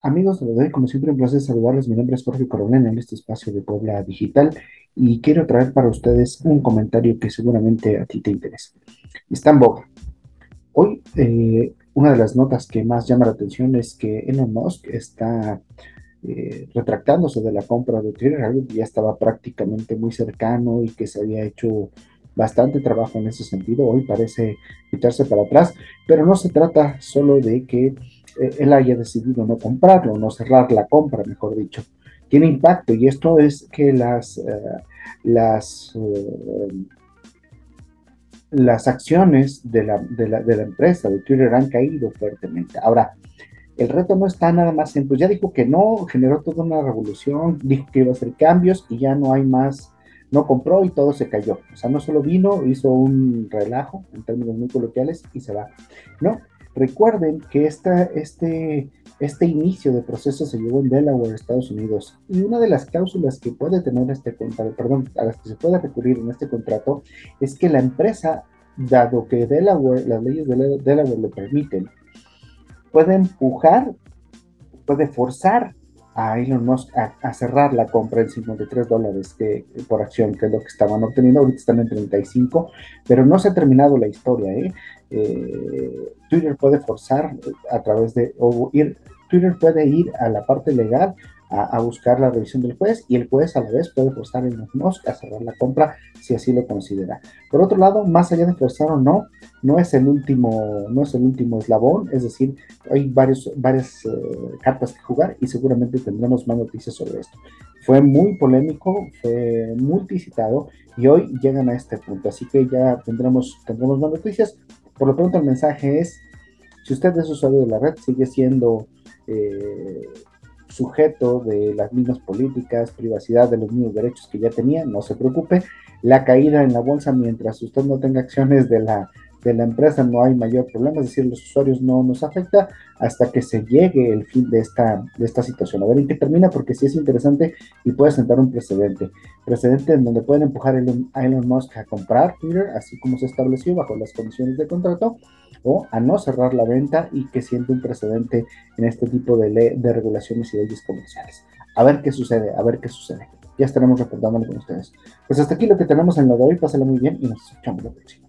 Amigos de doy, como siempre, un placer saludarles. Mi nombre es Jorge Coronel en este espacio de Puebla Digital y quiero traer para ustedes un comentario que seguramente a ti te interesa. Está en boca. Hoy, eh, una de las notas que más llama la atención es que Elon Musk está eh, retractándose de la compra de Twitter, algo que ya estaba prácticamente muy cercano y que se había hecho bastante trabajo en ese sentido. Hoy parece quitarse para atrás, pero no se trata solo de que él haya decidido no comprarlo, no cerrar la compra, mejor dicho. Tiene impacto y esto es que las, eh, las, eh, las acciones de la, de, la, de la, empresa, de Twitter, han caído fuertemente. Ahora, el reto no está nada más en, pues ya dijo que no, generó toda una revolución, dijo que iba a hacer cambios y ya no hay más, no compró y todo se cayó. O sea, no solo vino, hizo un relajo en términos muy coloquiales y se va. No, Recuerden que este, este inicio de proceso se llevó en Delaware, Estados Unidos, y una de las cláusulas que puede tener este contrato, perdón, a las que se puede recurrir en este contrato, es que la empresa, dado que Delaware, las leyes de Delaware lo permiten, puede empujar, puede forzar a Elon Musk a, cerrar la compra en 53 dólares por acción, que es lo que estaban obteniendo. Ahorita están en 35, pero no se ha terminado la historia. ¿eh? Eh, Twitter puede forzar a través de, ir, Twitter puede ir a la parte legal a, buscar la revisión del juez y el juez a la vez puede forzar Elon Musk a cerrar la compra si así lo considera. Por otro lado, más allá de forzar o no, no es el último, no es el último eslabón, es decir, hay varios, varias eh, cartas que jugar y seguramente tendremos más noticias sobre esto. Fue muy polémico, fue multicitado y hoy llegan a este punto, así que ya tendremos, tendremos más noticias. Por lo pronto el mensaje es, si usted es usuario de la red, sigue siendo eh, sujeto de las mismas políticas, privacidad de los mismos derechos que ya tenía, no se preocupe. La caída en la bolsa mientras usted no tenga acciones de la, de la empresa no hay mayor problema, es decir, los usuarios no nos afecta hasta que se llegue el fin de esta, de esta situación. A ver en qué termina, porque sí es interesante y puede sentar un precedente. Precedente en donde pueden empujar a Elon Musk a comprar Twitter, así como se estableció bajo las condiciones de contrato, o a no cerrar la venta y que siente un precedente en este tipo de, de regulaciones y leyes comerciales. A ver qué sucede, a ver qué sucede. Ya estaremos reportándolo con ustedes. Pues hasta aquí lo que tenemos en lo de hoy. Pásala muy bien y nos escuchamos la próxima.